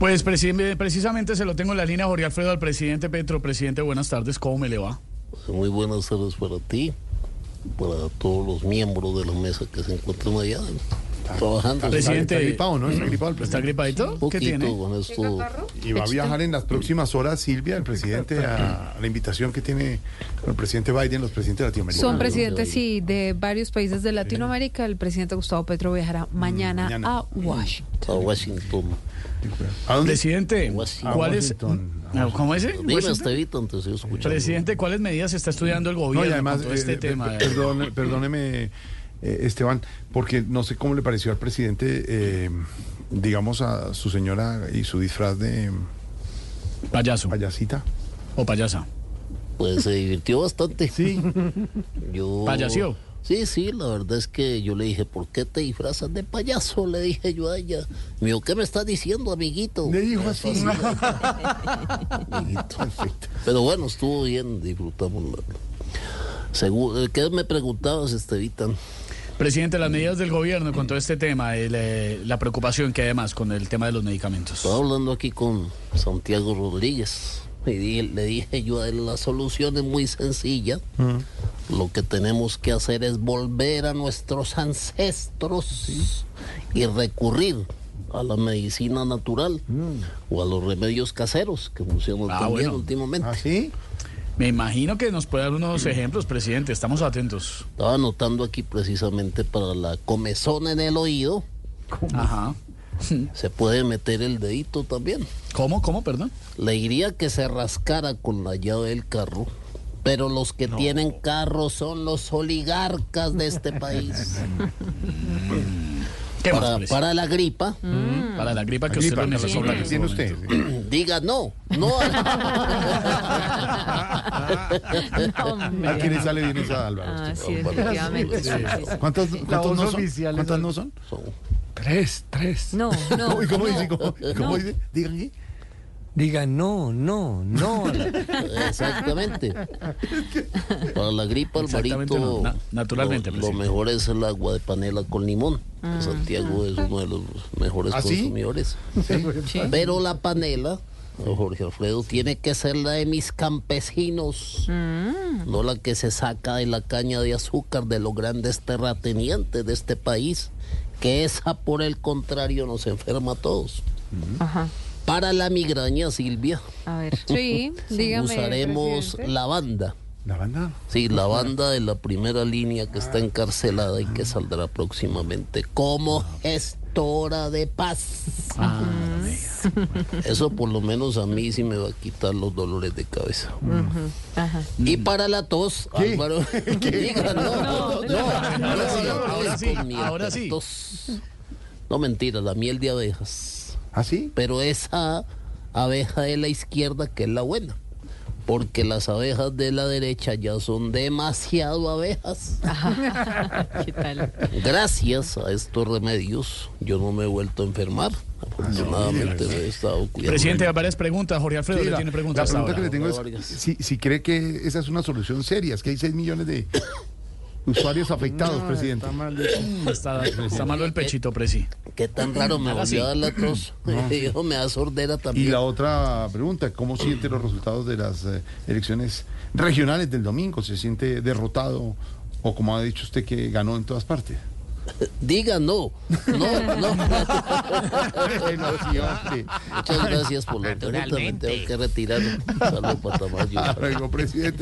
Pues preci- precisamente se lo tengo en la línea Jorge Alfredo al presidente Petro. Presidente, buenas tardes, ¿cómo me le va? Muy buenas tardes para ti, para todos los miembros de la mesa que se encuentran allá trabajando. Presidente, Está gripado, ¿no? Está gripado el ¿Está presidente. gripadito? Un ¿Qué poquito tiene? con esto. Y va a viajar en las próximas horas, Silvia, el presidente, a, a la invitación que tiene el presidente Biden, los presidentes latinoamericanos. Son presidentes, sí, de varios países de Latinoamérica. El presidente Gustavo Petro viajará mañana, mañana. a Washington. A Washington. ¿A dónde? Presidente, Washington. ¿cuál es? Ah, ¿Cómo es? Presidente, ¿cuáles medidas está estudiando el No, gobierno y además, con todo este eh, tema? per- perdone- perdóneme, eh, Esteban, porque no sé cómo le pareció al presidente, eh, digamos, a su señora y su disfraz de Payaso payasita. o payasa. Pues se divirtió bastante. Sí. Yo... ¿Payaseó? Sí, sí, la verdad es que yo le dije, ¿por qué te disfrazas de payaso? Le dije yo a ella. Me dijo, ¿qué me estás diciendo, amiguito? Le dijo así. Amiguito. Perfecto. Pero bueno, estuvo bien, disfrutamos. la- Según, ¿Qué me preguntabas, Estevita? Presidente, las medidas del gobierno con todo este tema, el, eh, la preocupación que hay además con el tema de los medicamentos. Estaba hablando aquí con Santiago Rodríguez. Y di- le dije yo la solución es muy sencilla. Lo que tenemos que hacer es volver a nuestros ancestros y recurrir a la medicina natural o a los remedios caseros que funcionan Ah, también bueno. últimamente. ¿Ah, sí? Me imagino que nos puede dar unos ejemplos, presidente. Estamos atentos. Estaba anotando aquí precisamente para la comezón en el oído. Ajá. Se puede meter el dedito también. ¿Cómo? ¿Cómo? Perdón. Le diría que se rascara con la llave del carro, pero los que tienen carro son los oligarcas de este país. ¿Qué más, para, la gripa, Para la gripa que usted la necesita. que este tiene momento. usted. diga no, no. ¿A quién le sale bien esa Álvaro? Ah, usted? sí, definitivamente. sí, sí, sí. ¿Cuántas, cuántas no son? ¿Cuántas no son? Son- Tres, tres. No, no. ¿Cómo, y cómo no, dice? ¿Cómo, dice? Digan qué. Diga no, no, no. Exactamente. Para la gripa, Alvarito, no, na- naturalmente, lo, lo presidente. mejor es el agua de panela con limón. que Santiago es uno de los mejores ¿Ah, sí? consumidores. Pero la panela, Jorge Alfredo, tiene que ser la de mis campesinos, no la que se saca de la caña de azúcar de los grandes terratenientes de este país, que esa por el contrario nos enferma a todos. Ajá. Para la migraña, Silvia, A ver. Sí, dígame. usaremos presidente. lavanda. La banda. Sí, la banda de la primera línea que está encarcelada y que saldrá próximamente como gestora de paz. Ah, Eso por lo menos a mí sí me va a quitar los dolores de cabeza. Ajá. Y para la tos, ¿Qué? Álvaro, diga, no, no, no, Ahora sí, no, ahora sí, con mi ahora sí. tos. No mentira, la miel de abejas. ¿Ah, sí? Pero esa abeja de la izquierda que es la buena. Porque las abejas de la derecha ya son demasiado abejas. ¿Qué tal? Gracias a estos remedios, yo no me he vuelto a enfermar. Afortunadamente me he estado cuidando. Presidente, hay varias preguntas. Jorge Alfredo Sí, le la, tiene la preguntas pregunta ahora. que le tengo es si, si cree que esa es una solución seria, es que hay 6 millones de usuarios afectados, presidente. Está, está malo el pechito, presi. Qué tan raro me Haga volvió a así. dar la tos. Yo me da sordera Y también. la otra pregunta, ¿cómo siente los resultados de las eh, elecciones regionales del domingo? ¿Se siente derrotado o como ha dicho usted que ganó en todas partes? Diga no. No, no. Muchas gracias por la pregunta. Me tengo que retirar. Salud, Patamayo. Hasta luego, presidente.